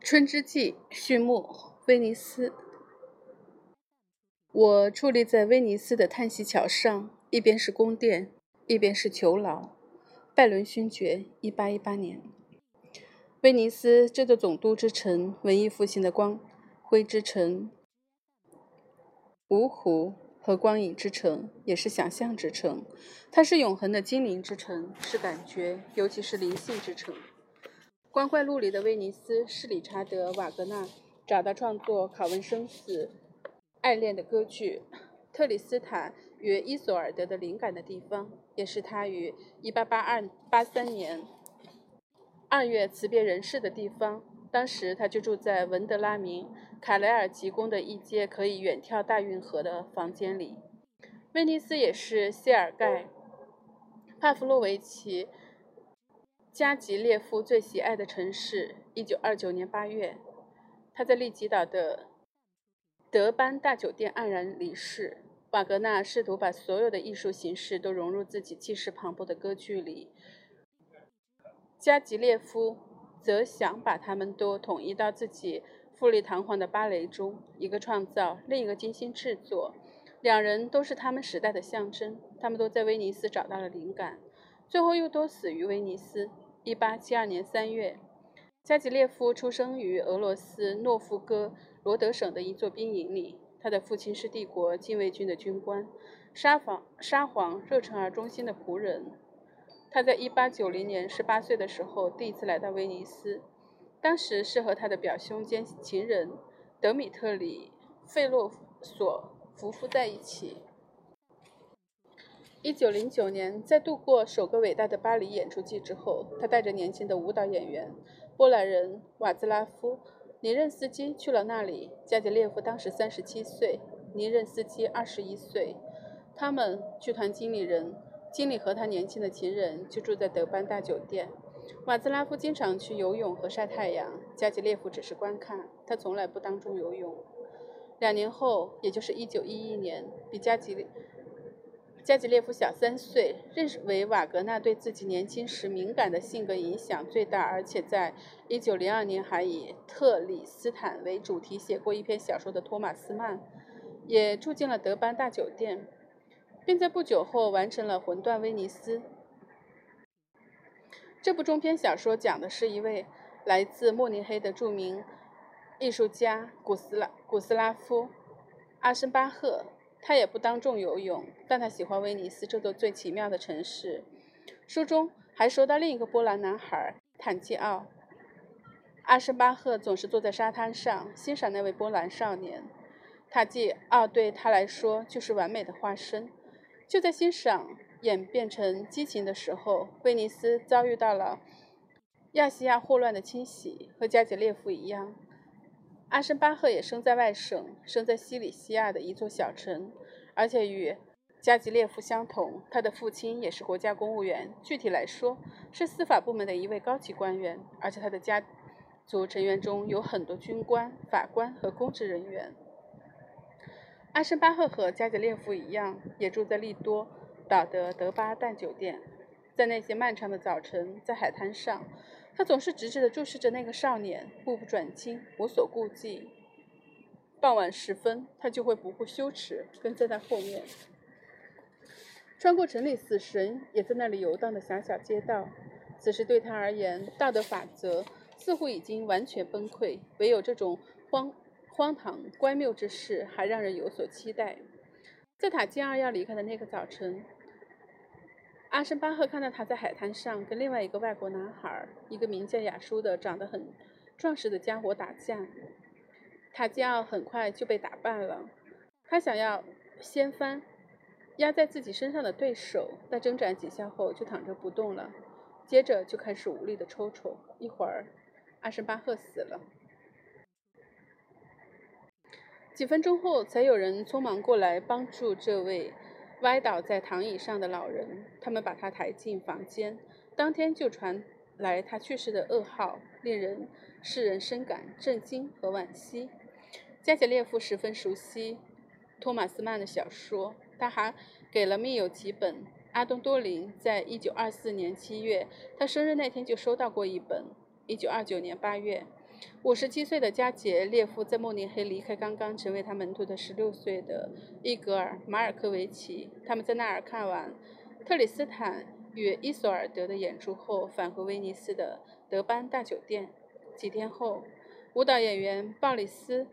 春之祭序幕，威尼斯。我矗立在威尼斯的叹息桥上，一边是宫殿，一边是囚牢。拜伦勋爵，一八一八年。威尼斯这座总督之城，文艺复兴的光辉之城，芜湖和光影之城，也是想象之城。它是永恒的精灵之城，是感觉，尤其是灵性之城。光怪陆离的威尼斯是理查德·瓦格纳找到创作《拷问生死》爱恋的歌剧《特里斯坦与伊索尔德》的灵感的地方，也是他于1882-83年二月辞别人世的地方。当时他就住在文德拉明·卡莱尔吉宫的一间可以远眺大运河的房间里。威尼斯也是谢尔盖·帕夫洛维奇。加吉列夫最喜爱的城市。一九二九年八月，他在利吉岛的德班大酒店黯然离世。瓦格纳试图把所有的艺术形式都融入自己气势磅礴的歌剧里，加吉列夫则想把他们都统一到自己富丽堂皇的芭蕾中，一个创造，另一个精心制作。两人都是他们时代的象征，他们都在威尼斯找到了灵感，最后又都死于威尼斯。一八七二年三月，加吉列夫出生于俄罗斯诺夫哥罗德省的一座兵营里。他的父亲是帝国禁卫军的军官，沙皇沙皇热忱而忠心的仆人。他在一八九零年十八岁的时候第一次来到威尼斯，当时是和他的表兄兼情人德米特里费洛索夫妇在一起。一九零九年，在度过首个伟大的巴黎演出季之后，他带着年轻的舞蹈演员波兰人瓦兹拉夫·尼任斯基去了那里。加杰列夫当时三十七岁，尼任斯基二十一岁。他们剧团经理人经理和他年轻的情人就住在德班大酒店。瓦兹拉夫经常去游泳和晒太阳，加杰列夫只是观看，他从来不当中游泳。两年后，也就是一九一一年，比加吉。加吉列夫小三岁，认为瓦格纳对自己年轻时敏感的性格影响最大，而且在1902年还以特里斯坦为主题写过一篇小说的托马斯曼，也住进了德班大酒店，并在不久后完成了《魂断威尼斯》。这部中篇小说讲的是一位来自慕尼黑的著名艺术家古斯拉古斯拉夫·阿申巴赫。他也不当众游泳，但他喜欢威尼斯这座最奇妙的城市。书中还说到另一个波兰男孩坦基奥·阿什巴赫，总是坐在沙滩上欣赏那位波兰少年。塔基奥对他来说就是完美的化身。就在欣赏演变成激情的时候，威尼斯遭遇到了亚细亚霍乱的侵袭，和加杰列夫一样。阿申巴赫也生在外省，生在西里西亚的一座小城，而且与加吉列夫相同，他的父亲也是国家公务员，具体来说是司法部门的一位高级官员，而且他的家族成员中有很多军官、法官和公职人员。阿申巴赫和加吉列夫一样，也住在利多岛的德巴旦酒店，在那些漫长的早晨，在海滩上。他总是直直地注视着那个少年，目不转睛，无所顾忌。傍晚时分，他就会不顾羞耻，跟在他后面，穿过城里死神也在那里游荡的狭小街道。此时对他而言，道德法则似乎已经完全崩溃，唯有这种荒荒唐乖谬之事还让人有所期待。在塔基尔要离开的那个早晨。阿申巴赫看到他在海滩上跟另外一个外国男孩，一个名叫雅舒的、长得很壮实的家伙打架。塔吉奥很快就被打败了。他想要掀翻压在自己身上的对手，但挣扎几下后就躺着不动了，接着就开始无力的抽搐。一会儿，阿申巴赫死了。几分钟后，才有人匆忙过来帮助这位。歪倒在躺椅上的老人，他们把他抬进房间。当天就传来他去世的噩耗，令人世人深感震惊和惋惜。加杰列夫十分熟悉托马斯曼的小说，他还给了密友几本。阿东多林在1924年7月，他生日那天就收到过一本。1929年8月，五十七岁的加杰列夫在慕尼黑离开刚刚成为他门徒的十六岁的伊格尔·马尔科维奇。他们在那儿看完特里斯坦与伊索尔德的演出后，返回威尼斯的德班大酒店。几天后，舞蹈演员鲍里斯·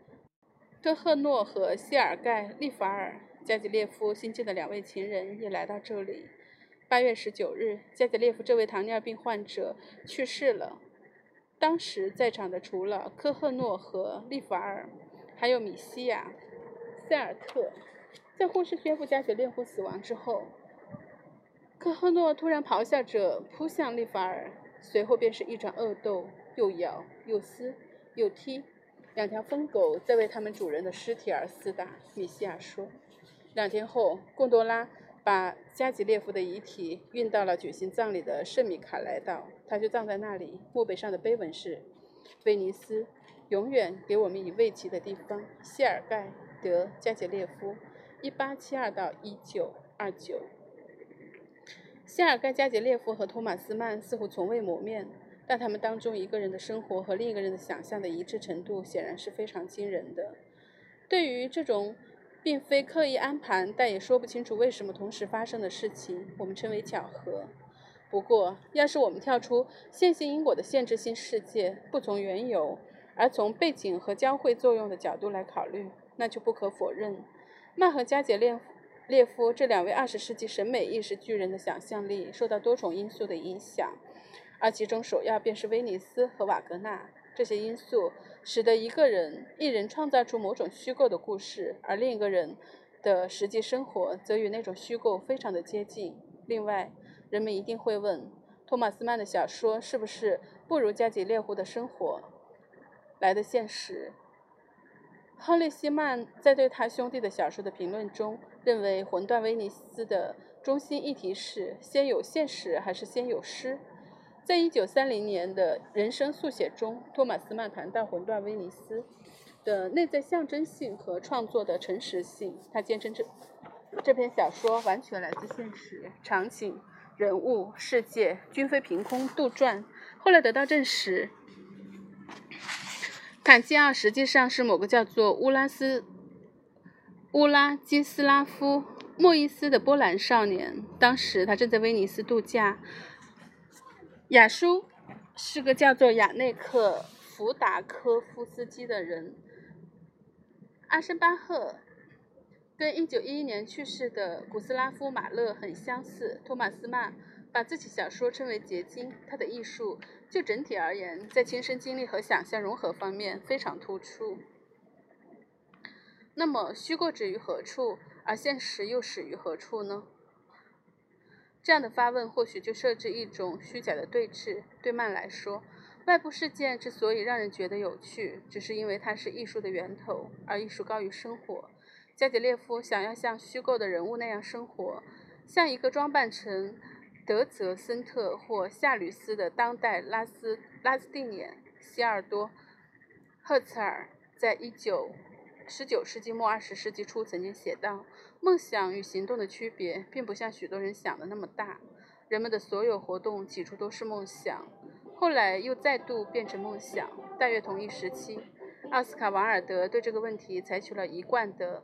科赫诺和谢尔盖·利法尔·加吉列夫新晋的两位情人也来到这里。八月十九日，加吉列夫这位糖尿病患者去世了。当时在场的除了科赫诺和利法尔，还有米西亚、塞尔特。在护士宣布加雪列夫死亡之后，科赫诺突然咆哮着扑向利法尔，随后便是一场恶斗，又咬又撕又踢。两条疯狗在为他们主人的尸体而厮打。米西亚说。两天后，贡多拉。把加吉列夫的遗体运到了举行葬礼的圣米卡莱岛，他就葬在那里。墓碑上的碑文是：“威尼斯，永远给我们以慰藉的地方。”谢尔盖·德加吉列夫，1872到1929。谢尔盖·加吉列夫和托马斯曼似乎从未谋面，但他们当中一个人的生活和另一个人的想象的一致程度显然是非常惊人的。对于这种。并非刻意安排，但也说不清楚为什么同时发生的事情，我们称为巧合。不过，要是我们跳出线性因果的限制性世界，不从缘由，而从背景和交汇作用的角度来考虑，那就不可否认，曼和加杰列列夫这两位二十世纪审美意识巨人的想象力受到多重因素的影响，而其中首要便是威尼斯和瓦格纳。这些因素使得一个人一人创造出某种虚构的故事，而另一个人的实际生活则与那种虚构非常的接近。另外，人们一定会问：托马斯曼的小说是不是不如加吉列夫的生活来的现实？亨利·希曼在对他兄弟的小说的评论中认为，《魂断威尼斯》的中心议题是：先有现实还是先有诗？在一九三零年的人生速写中，托马斯曼谈到《魂断威尼斯》的内在象征性和创作的诚实性。他坚称这这篇小说完全来自现实，场景、人物、世界均非凭空杜撰。后来得到证实，坎基奥实际上是某个叫做乌拉斯乌拉基斯拉夫莫伊斯的波兰少年。当时他正在威尼斯度假。雅舒是个叫做亚内克福达科夫斯基的人。阿申巴赫跟1911年去世的古斯拉夫马勒很相似。托马斯曼把自己小说称为结晶，他的艺术就整体而言，在亲身经历和想象融合方面非常突出。那么，虚构止于何处，而现实又始于何处呢？这样的发问或许就设置一种虚假的对峙。对曼来说，外部事件之所以让人觉得有趣，只是因为它是艺术的源头，而艺术高于生活。加杰列夫想要像虚构的人物那样生活，像一个装扮成德泽森特或夏吕斯的当代拉斯拉斯蒂涅。希尔多·赫茨尔在一九十九世纪末二十世纪初曾经写道。梦想与行动的区别，并不像许多人想的那么大。人们的所有活动起初都是梦想，后来又再度变成梦想。大约同一时期，奥斯卡·王尔德对这个问题采取了一贯的、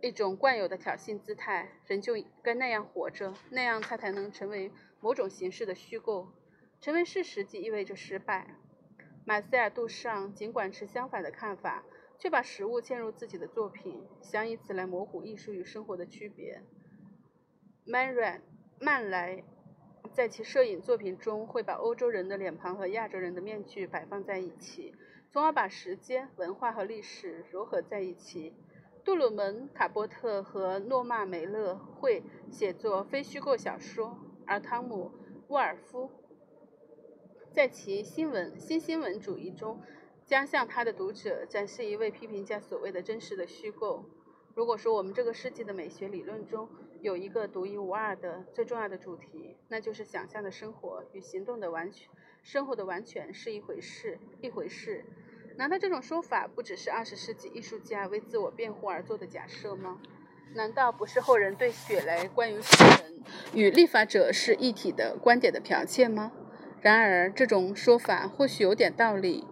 一种惯有的挑衅姿态：人就该那样活着，那样他才能成为某种形式的虚构。成为事实即意味着失败。马塞尔·杜尚尽管持相反的看法。却把食物嵌入自己的作品，想以此来模糊艺术与生活的区别。曼瑞曼莱在其摄影作品中会把欧洲人的脸庞和亚洲人的面具摆放在一起，从而把时间、文化和历史融合在一起。杜鲁门、卡波特和诺曼梅勒会写作非虚构小说，而汤姆沃尔夫在其新闻新新闻主义中。将向他的读者展示一位批评家所谓的真实的虚构。如果说我们这个世纪的美学理论中有一个独一无二的最重要的主题，那就是想象的生活与行动的完全生活的完全是一回事，一回事。难道这种说法不只是二十世纪艺术家为自我辩护而做的假设吗？难道不是后人对雪莱关于诗人与立法者是一体的观点的剽窃吗？然而，这种说法或许有点道理。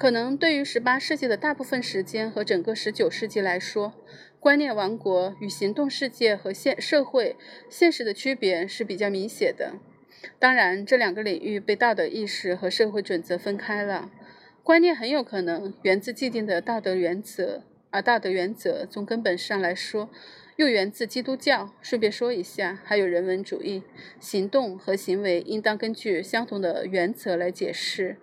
可能对于十八世纪的大部分时间和整个十九世纪来说，观念王国与行动世界和现社会现实的区别是比较明显的。当然，这两个领域被道德意识和社会准则分开了。观念很有可能源自既定的道德原则，而道德原则从根本上来说，又源自基督教。顺便说一下，还有人文主义。行动和行为应当根据相同的原则来解释。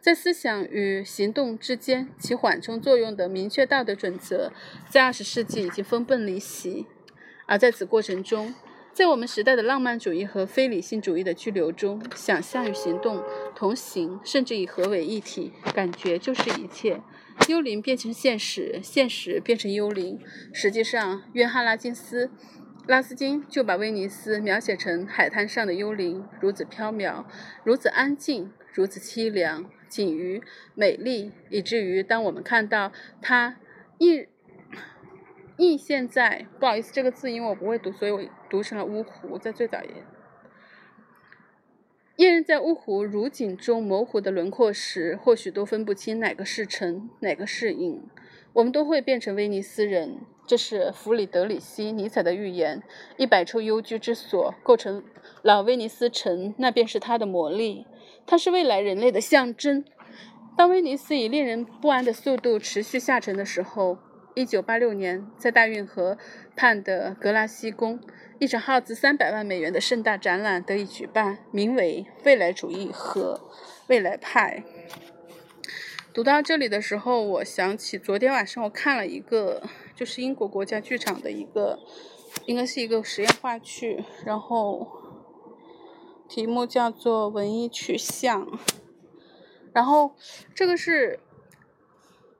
在思想与行动之间起缓冲作用的明确道德准则，在二十世纪已经分崩离析。而在此过程中，在我们时代的浪漫主义和非理性主义的巨流中，想象与行动同行，甚至以合为一体。感觉就是一切，幽灵变成现实，现实变成幽灵。实际上，约翰·拉金斯、拉斯金就把威尼斯描写成海滩上的幽灵，如此飘渺，如此安静，如此凄凉，仅于美丽，以至于当我们看到它一。印现在不好意思，这个字因为我不会读，所以我读成了乌湖。在最早也，夜人在乌湖如景中模糊的轮廓时，或许都分不清哪个是城，哪个是影。我们都会变成威尼斯人，这是弗里德里希·尼采的预言。一百处幽居之所构成老威尼斯城，那便是它的魔力，它是未来人类的象征。当威尼斯以令人不安的速度持续下沉的时候。一九八六年，在大运河畔的格拉西宫，一场耗资三百万美元的盛大展览得以举办，名为“未来主义和未来派”。读到这里的时候，我想起昨天晚上我看了一个，就是英国国家剧场的一个，应该是一个实验话剧，然后题目叫做《文艺取向》，然后这个是。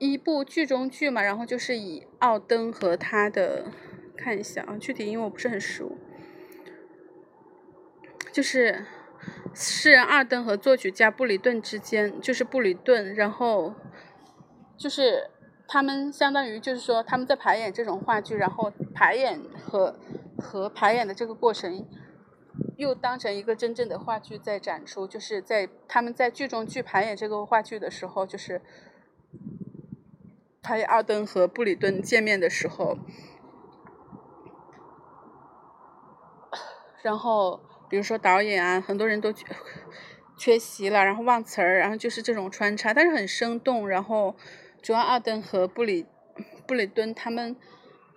一部剧中剧嘛，然后就是以奥登和他的看一下啊，具体因为我不是很熟，就是诗人二登和作曲家布里顿之间，就是布里顿，然后就是他们相当于就是说他们在排演这种话剧，然后排演和和排演的这个过程又当成一个真正的话剧在展出，就是在他们在剧中剧排演这个话剧的时候，就是。拍奥登和布里顿见面的时候，然后比如说导演啊，很多人都缺席了，然后忘词儿，然后就是这种穿插，但是很生动。然后主要奥登和布里布里顿他们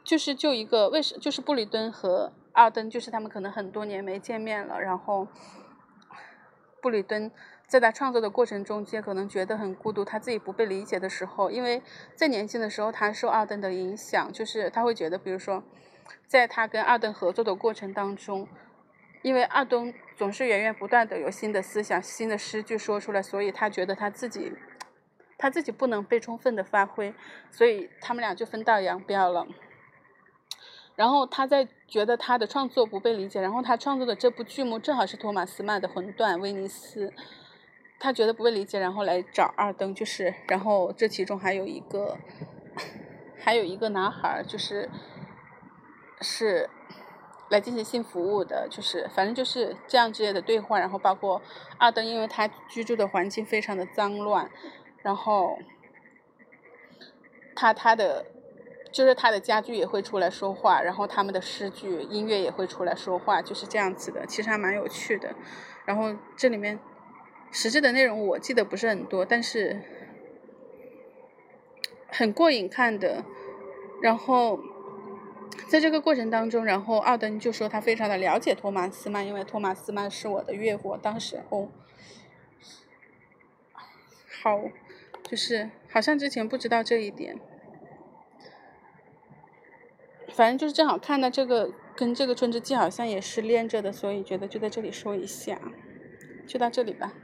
就是就一个为什就是布里顿和奥登就是他们可能很多年没见面了，然后布里顿。在他创作的过程中间，可能觉得很孤独，他自己不被理解的时候，因为在年轻的时候，他受奥登的影响，就是他会觉得，比如说，在他跟奥登合作的过程当中，因为奥登总是源源不断的有新的思想、新的诗句说出来，所以他觉得他自己，他自己不能被充分的发挥，所以他们俩就分道扬镳了。然后他在觉得他的创作不被理解，然后他创作的这部剧目正好是托马斯曼的《魂断威尼斯》。他觉得不被理解，然后来找二登，就是，然后这其中还有一个，还有一个男孩，就是是来进行性服务的，就是反正就是这样之类的对话，然后包括二登，因为他居住的环境非常的脏乱，然后他他的就是他的家具也会出来说话，然后他们的诗句、音乐也会出来说话，就是这样子的，其实还蛮有趣的，然后这里面。实质的内容我记得不是很多，但是很过瘾看的。然后在这个过程当中，然后奥登就说他非常的了解托马斯曼，因为托马斯曼是我的岳父。当时哦，好，就是好像之前不知道这一点，反正就是正好看到这个跟这个春之祭好像也是连着的，所以觉得就在这里说一下，就到这里吧。